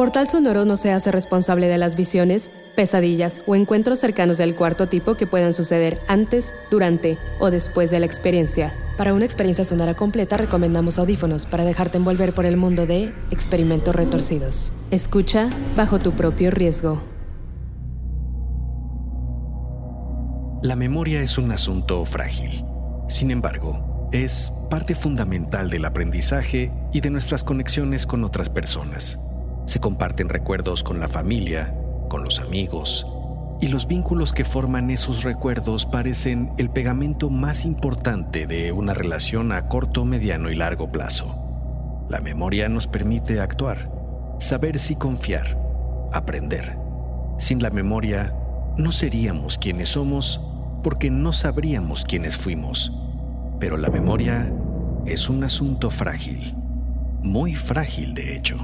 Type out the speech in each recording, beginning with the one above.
Portal Sonoro no se hace responsable de las visiones, pesadillas o encuentros cercanos del cuarto tipo que puedan suceder antes, durante o después de la experiencia. Para una experiencia sonora completa recomendamos audífonos para dejarte envolver por el mundo de experimentos retorcidos. Escucha bajo tu propio riesgo. La memoria es un asunto frágil. Sin embargo, es parte fundamental del aprendizaje y de nuestras conexiones con otras personas. Se comparten recuerdos con la familia, con los amigos, y los vínculos que forman esos recuerdos parecen el pegamento más importante de una relación a corto, mediano y largo plazo. La memoria nos permite actuar, saber si confiar, aprender. Sin la memoria, no seríamos quienes somos porque no sabríamos quiénes fuimos. Pero la memoria es un asunto frágil, muy frágil de hecho.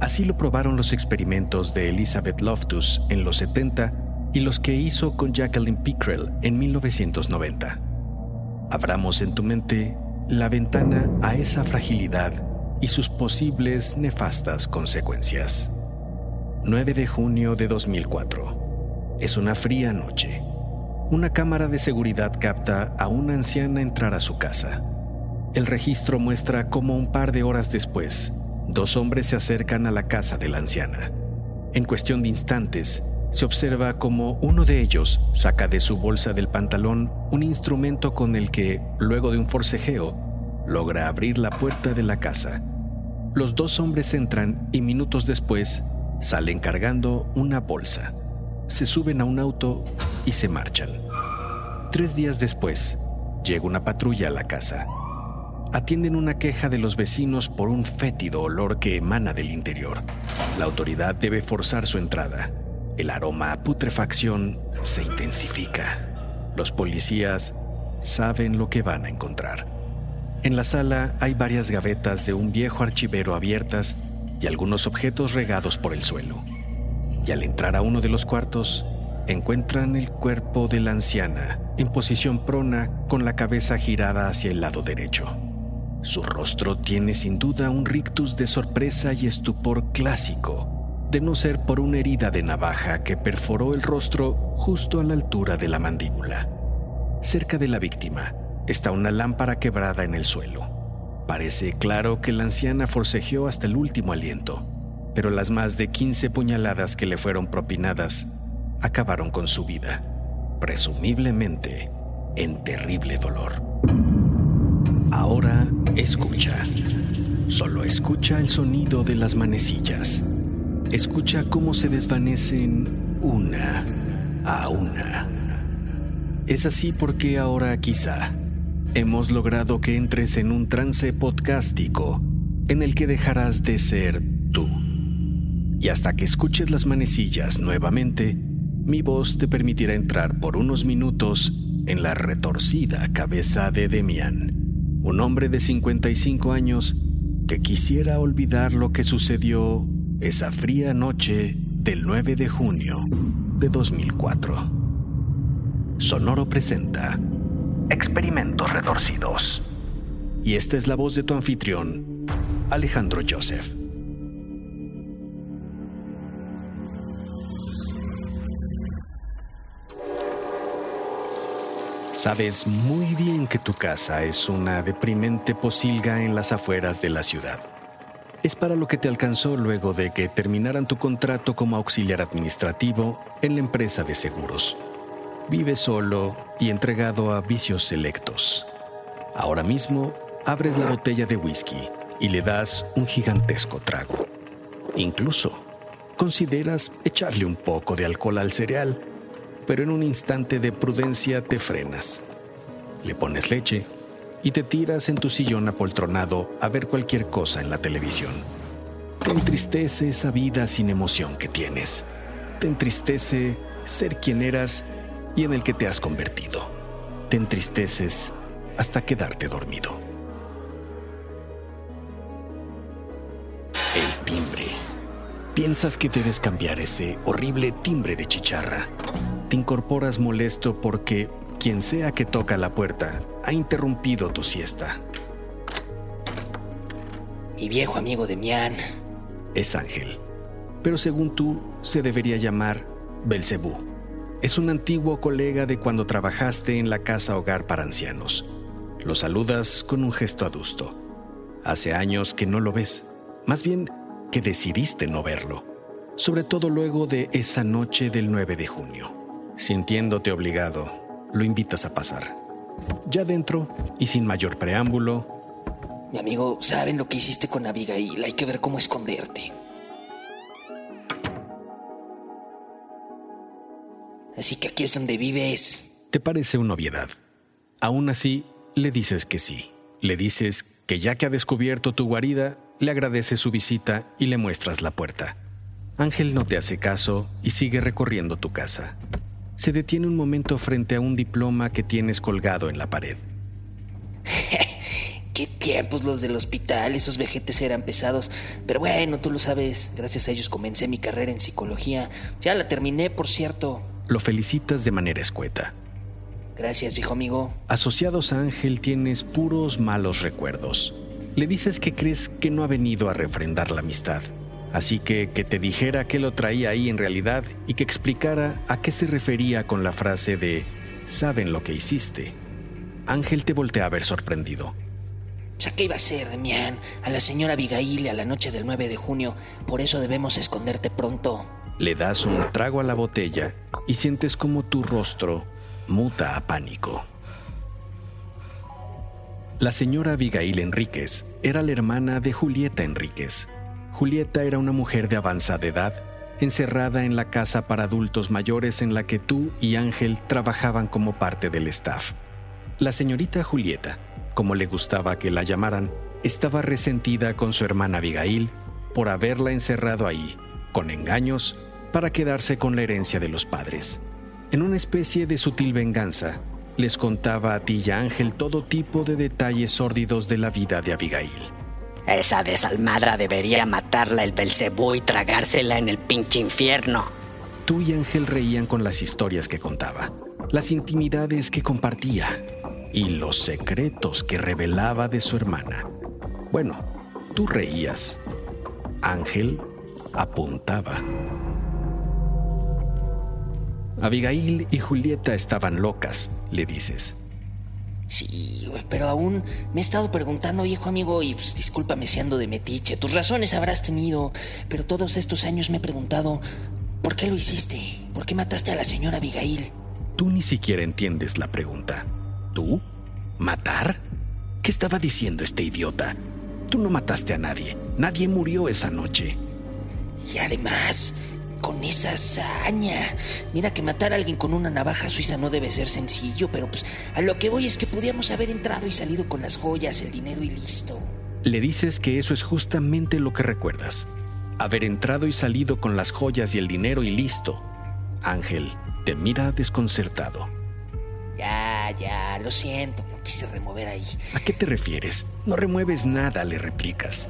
Así lo probaron los experimentos de Elizabeth Loftus en los 70 y los que hizo con Jacqueline Pickrell en 1990. Abramos en tu mente la ventana a esa fragilidad y sus posibles nefastas consecuencias. 9 de junio de 2004. Es una fría noche. Una cámara de seguridad capta a una anciana entrar a su casa. El registro muestra cómo un par de horas después, dos hombres se acercan a la casa de la anciana. En cuestión de instantes, se observa como uno de ellos saca de su bolsa del pantalón un instrumento con el que, luego de un forcejeo, logra abrir la puerta de la casa. Los dos hombres entran y minutos después salen cargando una bolsa. Se suben a un auto y se marchan. Tres días después, llega una patrulla a la casa atienden una queja de los vecinos por un fétido olor que emana del interior. La autoridad debe forzar su entrada. El aroma a putrefacción se intensifica. Los policías saben lo que van a encontrar. En la sala hay varias gavetas de un viejo archivero abiertas y algunos objetos regados por el suelo. Y al entrar a uno de los cuartos, encuentran el cuerpo de la anciana en posición prona con la cabeza girada hacia el lado derecho. Su rostro tiene sin duda un rictus de sorpresa y estupor clásico, de no ser por una herida de navaja que perforó el rostro justo a la altura de la mandíbula. Cerca de la víctima está una lámpara quebrada en el suelo. Parece claro que la anciana forcejeó hasta el último aliento, pero las más de 15 puñaladas que le fueron propinadas acabaron con su vida, presumiblemente en terrible dolor. Ahora escucha. Solo escucha el sonido de las manecillas. Escucha cómo se desvanecen una a una. Es así porque ahora quizá hemos logrado que entres en un trance podcástico en el que dejarás de ser tú. Y hasta que escuches las manecillas nuevamente, mi voz te permitirá entrar por unos minutos en la retorcida cabeza de Demian un hombre de 55 años que quisiera olvidar lo que sucedió esa fría noche del 9 de junio de 2004. Sonoro presenta Experimentos Redorcidos. Y esta es la voz de tu anfitrión, Alejandro Joseph. Sabes muy bien que tu casa es una deprimente posilga en las afueras de la ciudad. Es para lo que te alcanzó luego de que terminaran tu contrato como auxiliar administrativo en la empresa de seguros. Vives solo y entregado a vicios selectos. Ahora mismo abres la botella de whisky y le das un gigantesco trago. Incluso consideras echarle un poco de alcohol al cereal pero en un instante de prudencia te frenas. Le pones leche y te tiras en tu sillón apoltronado a ver cualquier cosa en la televisión. Te entristece esa vida sin emoción que tienes. Te entristece ser quien eras y en el que te has convertido. Te entristeces hasta quedarte dormido. El timbre. Piensas que debes cambiar ese horrible timbre de chicharra. Te incorporas molesto porque quien sea que toca la puerta ha interrumpido tu siesta. Mi viejo amigo de Mian. Es Ángel. Pero según tú, se debería llamar Belcebú. Es un antiguo colega de cuando trabajaste en la casa hogar para ancianos. Lo saludas con un gesto adusto. Hace años que no lo ves. Más bien que decidiste no verlo. Sobre todo luego de esa noche del 9 de junio. Sintiéndote obligado, lo invitas a pasar. Ya dentro y sin mayor preámbulo. Mi amigo, saben lo que hiciste con Abigail. Hay que ver cómo esconderte. Así que aquí es donde vives. Te parece una obviedad. Aún así, le dices que sí. Le dices que ya que ha descubierto tu guarida, le agradeces su visita y le muestras la puerta. Ángel no te hace caso y sigue recorriendo tu casa se detiene un momento frente a un diploma que tienes colgado en la pared. Qué tiempos los del hospital, esos vejetes eran pesados. Pero bueno, tú lo sabes, gracias a ellos comencé mi carrera en psicología. Ya la terminé, por cierto. Lo felicitas de manera escueta. Gracias, viejo amigo. Asociados a Ángel tienes puros malos recuerdos. Le dices que crees que no ha venido a refrendar la amistad, Así que que te dijera qué lo traía ahí en realidad y que explicara a qué se refería con la frase de saben lo que hiciste. Ángel te voltea a ver sorprendido. O sea, ¿qué iba a ser, Demián? A la señora Abigail a la noche del 9 de junio. Por eso debemos esconderte pronto. Le das un trago a la botella y sientes como tu rostro muta a pánico. La señora Abigail Enríquez era la hermana de Julieta Enríquez, Julieta era una mujer de avanzada edad, encerrada en la casa para adultos mayores en la que tú y Ángel trabajaban como parte del staff. La señorita Julieta, como le gustaba que la llamaran, estaba resentida con su hermana Abigail por haberla encerrado ahí, con engaños, para quedarse con la herencia de los padres. En una especie de sutil venganza, les contaba a ti y a Ángel todo tipo de detalles sórdidos de la vida de Abigail. Esa desalmadra debería matarla el Belcebú y tragársela en el pinche infierno. Tú y Ángel reían con las historias que contaba, las intimidades que compartía y los secretos que revelaba de su hermana. Bueno, tú reías. Ángel apuntaba. Abigail y Julieta estaban locas, le dices. Sí, pero aún me he estado preguntando, viejo amigo, y pues, discúlpame si ando de metiche. Tus razones habrás tenido, pero todos estos años me he preguntado, ¿por qué lo hiciste? ¿Por qué mataste a la señora Abigail? Tú ni siquiera entiendes la pregunta. ¿Tú? ¿Matar? ¿Qué estaba diciendo este idiota? Tú no mataste a nadie. Nadie murió esa noche. Y además, con esa hazaña. Mira que matar a alguien con una navaja suiza no debe ser sencillo, pero pues a lo que voy es que podíamos haber entrado y salido con las joyas, el dinero y listo. Le dices que eso es justamente lo que recuerdas. Haber entrado y salido con las joyas y el dinero y listo. Ángel te mira desconcertado. Ya, ya, lo siento, no quise remover ahí. ¿A qué te refieres? No remueves nada, le replicas.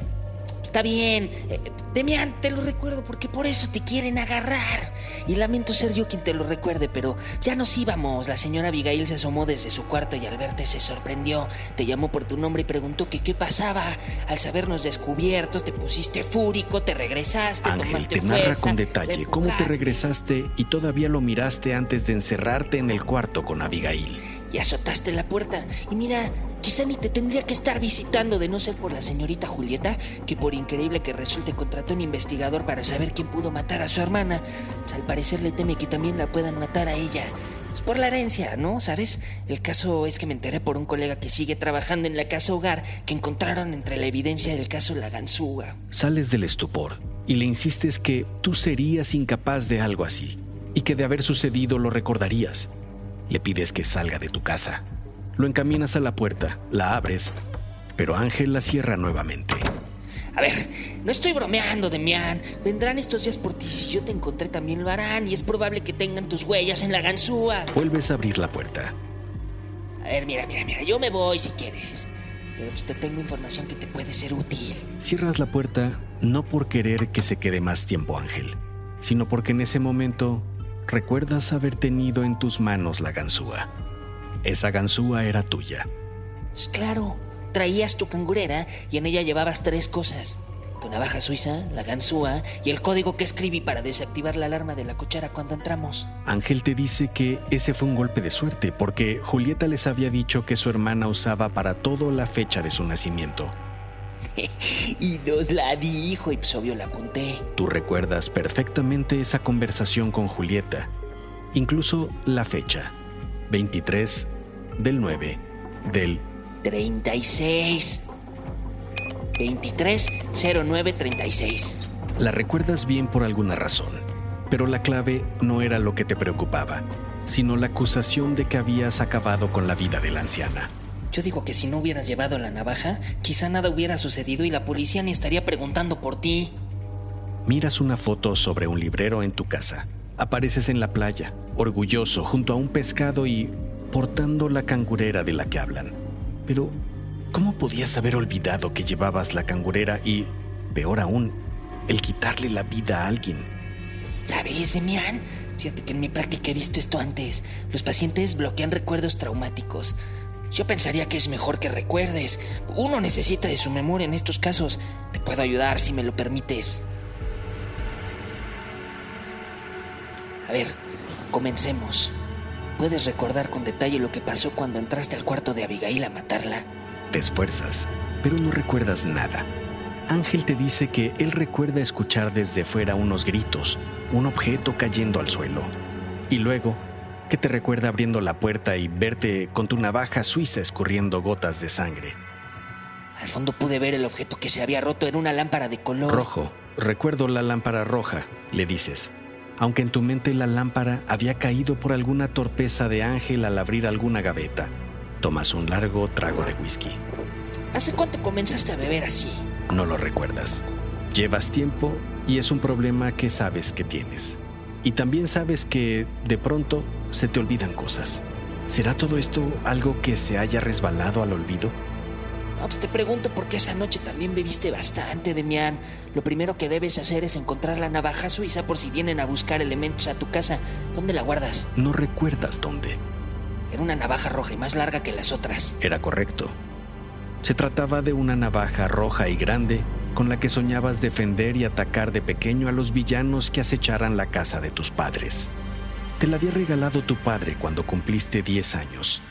Está bien. Eh, Demián, te lo recuerdo porque por eso te quieren agarrar. Y lamento ser yo quien te lo recuerde, pero ya nos íbamos. La señora Abigail se asomó desde su cuarto y al verte se sorprendió. Te llamó por tu nombre y preguntó que qué pasaba. Al sabernos descubiertos, te pusiste fúrico, te regresaste, Ángel, te narra con detalle cómo te regresaste y todavía lo miraste antes de encerrarte en el cuarto con Abigail. Y azotaste la puerta. Y mira, Quizá ni te tendría que estar visitando de no ser por la señorita Julieta, que por increíble que resulte contrató un investigador para saber quién pudo matar a su hermana. Pues, al parecer le teme que también la puedan matar a ella. Pues, por la herencia, ¿no? ¿Sabes? El caso es que me enteré por un colega que sigue trabajando en la casa hogar que encontraron entre la evidencia del caso la ganzúa. Sales del estupor y le insistes que tú serías incapaz de algo así y que de haber sucedido lo recordarías. Le pides que salga de tu casa. Lo encaminas a la puerta, la abres, pero Ángel la cierra nuevamente. A ver, no estoy bromeando, Demián. Vendrán estos días por ti. Si yo te encontré, también lo harán. Y es probable que tengan tus huellas en la ganzúa. Vuelves a abrir la puerta. A ver, mira, mira, mira. Yo me voy si quieres. Pero pues te tengo información que te puede ser útil. Cierras la puerta no por querer que se quede más tiempo Ángel, sino porque en ese momento recuerdas haber tenido en tus manos la ganzúa. Esa ganzúa era tuya. Pues claro, traías tu cangurera y en ella llevabas tres cosas. Tu navaja suiza, la ganzúa y el código que escribí para desactivar la alarma de la cochera cuando entramos. Ángel te dice que ese fue un golpe de suerte porque Julieta les había dicho que su hermana usaba para todo la fecha de su nacimiento. y nos la dijo y pues obvio la apunté. Tú recuerdas perfectamente esa conversación con Julieta, incluso la fecha, 23 del 9 del 36. 230936. La recuerdas bien por alguna razón, pero la clave no era lo que te preocupaba, sino la acusación de que habías acabado con la vida de la anciana. Yo digo que si no hubieras llevado la navaja, quizá nada hubiera sucedido y la policía ni estaría preguntando por ti. Miras una foto sobre un librero en tu casa. Apareces en la playa, orgulloso, junto a un pescado y portando la cangurera de la que hablan. Pero, ¿cómo podías haber olvidado que llevabas la cangurera y, peor aún, el quitarle la vida a alguien? ¿Sabes, Demian? Fíjate que en mi práctica he visto esto antes. Los pacientes bloquean recuerdos traumáticos. Yo pensaría que es mejor que recuerdes. Uno necesita de su memoria en estos casos. Te puedo ayudar si me lo permites. A ver, comencemos. ¿Puedes recordar con detalle lo que pasó cuando entraste al cuarto de Abigail a matarla? Te esfuerzas, pero no recuerdas nada. Ángel te dice que él recuerda escuchar desde fuera unos gritos, un objeto cayendo al suelo. Y luego, que te recuerda abriendo la puerta y verte con tu navaja suiza escurriendo gotas de sangre. Al fondo pude ver el objeto que se había roto en una lámpara de color rojo. Recuerdo la lámpara roja, le dices aunque en tu mente la lámpara había caído por alguna torpeza de Ángel al abrir alguna gaveta. Tomas un largo trago de whisky. ¿Hace cuánto comenzaste a beber así? No lo recuerdas. Llevas tiempo y es un problema que sabes que tienes. Y también sabes que de pronto se te olvidan cosas. ¿Será todo esto algo que se haya resbalado al olvido? pues te pregunto porque esa noche también bebiste bastante, Demián. Lo primero que debes hacer es encontrar la navaja suiza por si vienen a buscar elementos a tu casa. ¿Dónde la guardas? No recuerdas dónde. Era una navaja roja y más larga que las otras. Era correcto. Se trataba de una navaja roja y grande con la que soñabas defender y atacar de pequeño a los villanos que acecharan la casa de tus padres. Te la había regalado tu padre cuando cumpliste 10 años.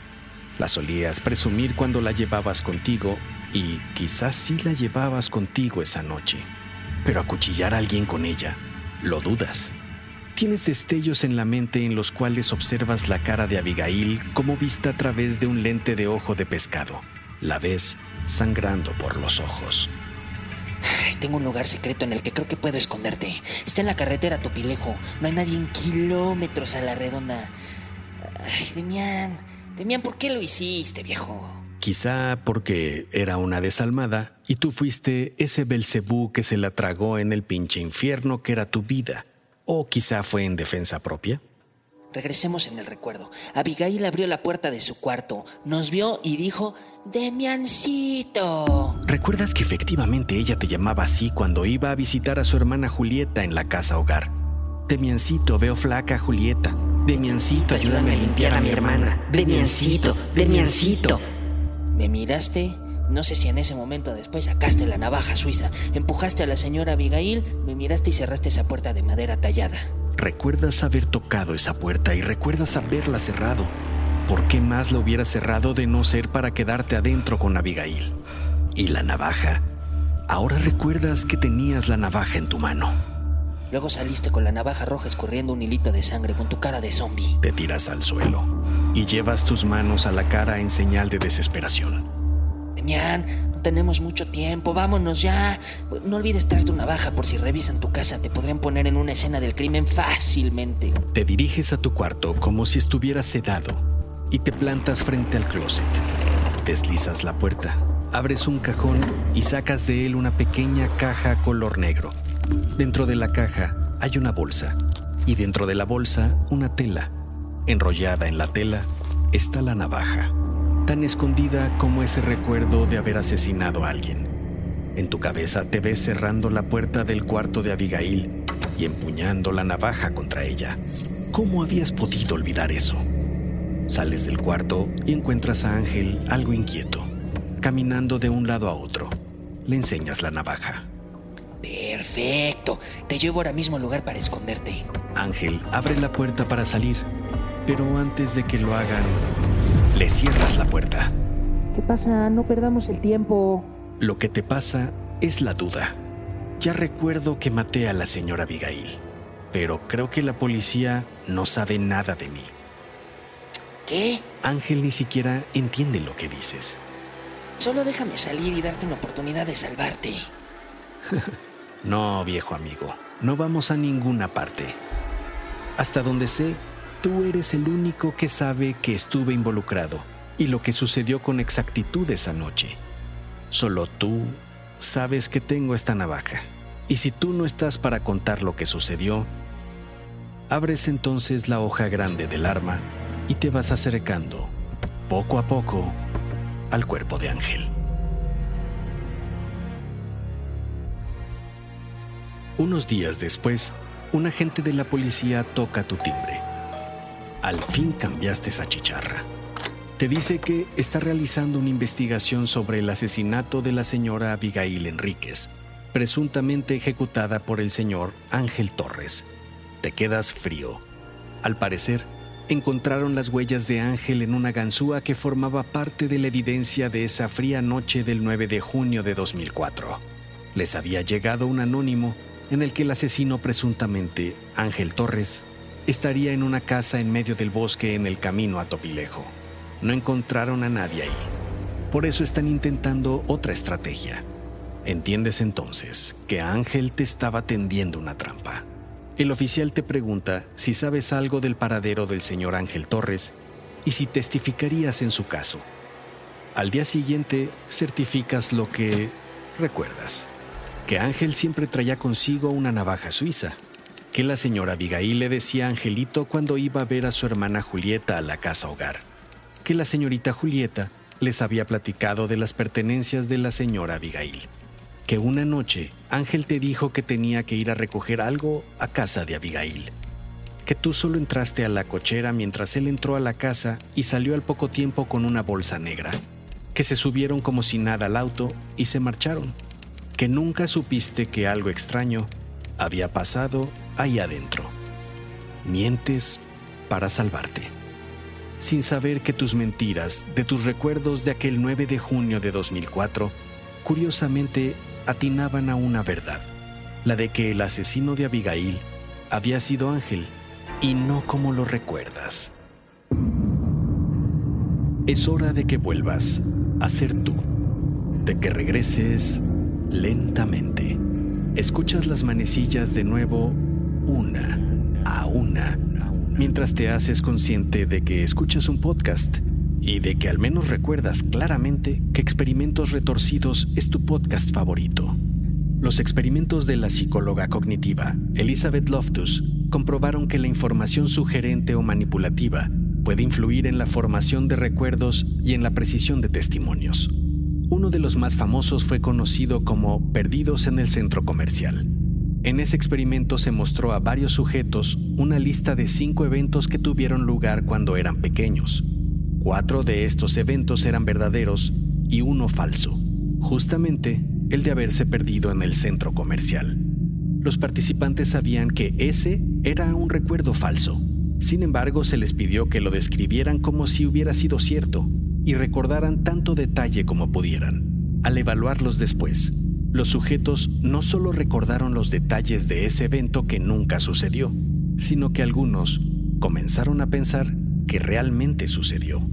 La solías presumir cuando la llevabas contigo y quizás sí la llevabas contigo esa noche. Pero acuchillar a alguien con ella, lo dudas. Tienes destellos en la mente en los cuales observas la cara de Abigail como vista a través de un lente de ojo de pescado. La ves sangrando por los ojos. Tengo un lugar secreto en el que creo que puedo esconderte. Está en la carretera Topilejo. No hay nadie en kilómetros a la redonda. Ay, Demián, Demián, ¿por qué lo hiciste, viejo? Quizá porque era una desalmada y tú fuiste ese Belcebú que se la tragó en el pinche infierno que era tu vida. O quizá fue en defensa propia. Regresemos en el recuerdo. Abigail abrió la puerta de su cuarto, nos vio y dijo, Demiancito. ¿Recuerdas que efectivamente ella te llamaba así cuando iba a visitar a su hermana Julieta en la casa hogar? Demiancito, veo flaca Julieta. Demiancito, ayúdame a limpiar a mi hermana. Demiancito, Demiancito. ¿Me miraste? No sé si en ese momento después sacaste la navaja suiza, empujaste a la señora Abigail, me miraste y cerraste esa puerta de madera tallada. Recuerdas haber tocado esa puerta y recuerdas haberla cerrado. ¿Por qué más la hubiera cerrado de no ser para quedarte adentro con Abigail? ¿Y la navaja? Ahora recuerdas que tenías la navaja en tu mano. Luego saliste con la navaja roja escurriendo un hilito de sangre con tu cara de zombie. Te tiras al suelo y llevas tus manos a la cara en señal de desesperación. Demian, tenemos mucho tiempo. Vámonos ya. No olvides traer tu navaja por si revisan tu casa. Te podrían poner en una escena del crimen fácilmente. Te diriges a tu cuarto como si estuvieras sedado y te plantas frente al closet. Deslizas la puerta, abres un cajón y sacas de él una pequeña caja color negro. Dentro de la caja hay una bolsa y dentro de la bolsa una tela. Enrollada en la tela está la navaja tan escondida como ese recuerdo de haber asesinado a alguien. En tu cabeza te ves cerrando la puerta del cuarto de Abigail y empuñando la navaja contra ella. ¿Cómo habías podido olvidar eso? Sales del cuarto y encuentras a Ángel algo inquieto, caminando de un lado a otro. Le enseñas la navaja. Perfecto. Te llevo ahora mismo al lugar para esconderte. Ángel abre la puerta para salir, pero antes de que lo hagan, le cierras la puerta. ¿Qué pasa? No perdamos el tiempo. Lo que te pasa es la duda. Ya recuerdo que maté a la señora Abigail, pero creo que la policía no sabe nada de mí. ¿Qué? Ángel ni siquiera entiende lo que dices. Solo déjame salir y darte una oportunidad de salvarte. no, viejo amigo, no vamos a ninguna parte. Hasta donde sé, Tú eres el único que sabe que estuve involucrado y lo que sucedió con exactitud esa noche. Solo tú sabes que tengo esta navaja. Y si tú no estás para contar lo que sucedió, abres entonces la hoja grande del arma y te vas acercando, poco a poco, al cuerpo de Ángel. Unos días después, un agente de la policía toca tu timbre al fin cambiaste esa chicharra. Te dice que está realizando una investigación sobre el asesinato de la señora Abigail Enríquez, presuntamente ejecutada por el señor Ángel Torres. Te quedas frío. Al parecer, encontraron las huellas de Ángel en una ganzúa que formaba parte de la evidencia de esa fría noche del 9 de junio de 2004. Les había llegado un anónimo en el que el asesino presuntamente, Ángel Torres, estaría en una casa en medio del bosque en el camino a Topilejo. No encontraron a nadie ahí. Por eso están intentando otra estrategia. Entiendes entonces que Ángel te estaba tendiendo una trampa. El oficial te pregunta si sabes algo del paradero del señor Ángel Torres y si testificarías en su caso. Al día siguiente certificas lo que recuerdas, que Ángel siempre traía consigo una navaja suiza que la señora Abigail le decía a Angelito cuando iba a ver a su hermana Julieta a la casa hogar, que la señorita Julieta les había platicado de las pertenencias de la señora Abigail, que una noche Ángel te dijo que tenía que ir a recoger algo a casa de Abigail, que tú solo entraste a la cochera mientras él entró a la casa y salió al poco tiempo con una bolsa negra, que se subieron como si nada al auto y se marcharon, que nunca supiste que algo extraño había pasado ahí adentro. Mientes para salvarte, sin saber que tus mentiras de tus recuerdos de aquel 9 de junio de 2004 curiosamente atinaban a una verdad, la de que el asesino de Abigail había sido Ángel y no como lo recuerdas. Es hora de que vuelvas a ser tú, de que regreses lentamente. Escuchas las manecillas de nuevo una a una, mientras te haces consciente de que escuchas un podcast y de que al menos recuerdas claramente que Experimentos Retorcidos es tu podcast favorito. Los experimentos de la psicóloga cognitiva Elizabeth Loftus comprobaron que la información sugerente o manipulativa puede influir en la formación de recuerdos y en la precisión de testimonios. Uno de los más famosos fue conocido como Perdidos en el Centro Comercial. En ese experimento se mostró a varios sujetos una lista de cinco eventos que tuvieron lugar cuando eran pequeños. Cuatro de estos eventos eran verdaderos y uno falso, justamente el de haberse perdido en el centro comercial. Los participantes sabían que ese era un recuerdo falso. Sin embargo, se les pidió que lo describieran como si hubiera sido cierto y recordaran tanto detalle como pudieran. Al evaluarlos después, los sujetos no solo recordaron los detalles de ese evento que nunca sucedió, sino que algunos comenzaron a pensar que realmente sucedió.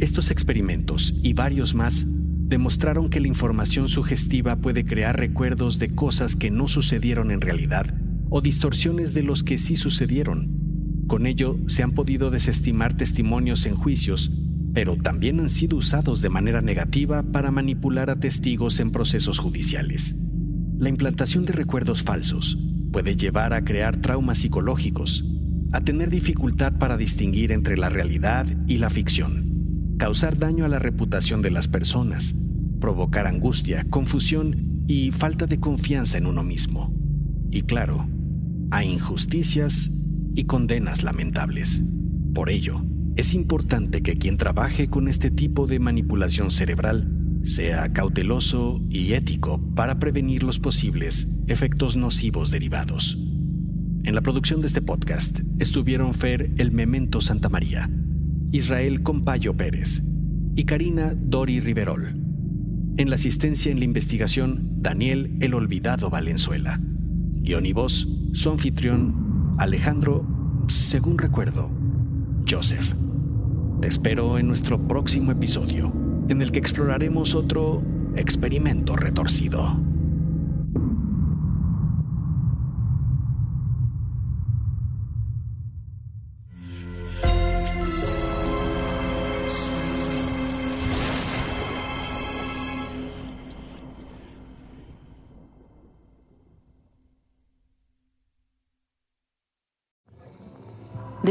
Estos experimentos y varios más demostraron que la información sugestiva puede crear recuerdos de cosas que no sucedieron en realidad o distorsiones de los que sí sucedieron. Con ello se han podido desestimar testimonios en juicios, pero también han sido usados de manera negativa para manipular a testigos en procesos judiciales. La implantación de recuerdos falsos puede llevar a crear traumas psicológicos, a tener dificultad para distinguir entre la realidad y la ficción, causar daño a la reputación de las personas, provocar angustia, confusión y falta de confianza en uno mismo. Y claro, a injusticias y condenas lamentables. Por ello, es importante que quien trabaje con este tipo de manipulación cerebral sea cauteloso y ético para prevenir los posibles efectos nocivos derivados. En la producción de este podcast estuvieron Fer El Memento Santa María, Israel Compayo Pérez y Karina Dori Riverol. En la asistencia en la investigación, Daniel El Olvidado Valenzuela. Guión y voz, su anfitrión, Alejandro, según recuerdo, Joseph. Te espero en nuestro próximo episodio, en el que exploraremos otro experimento retorcido.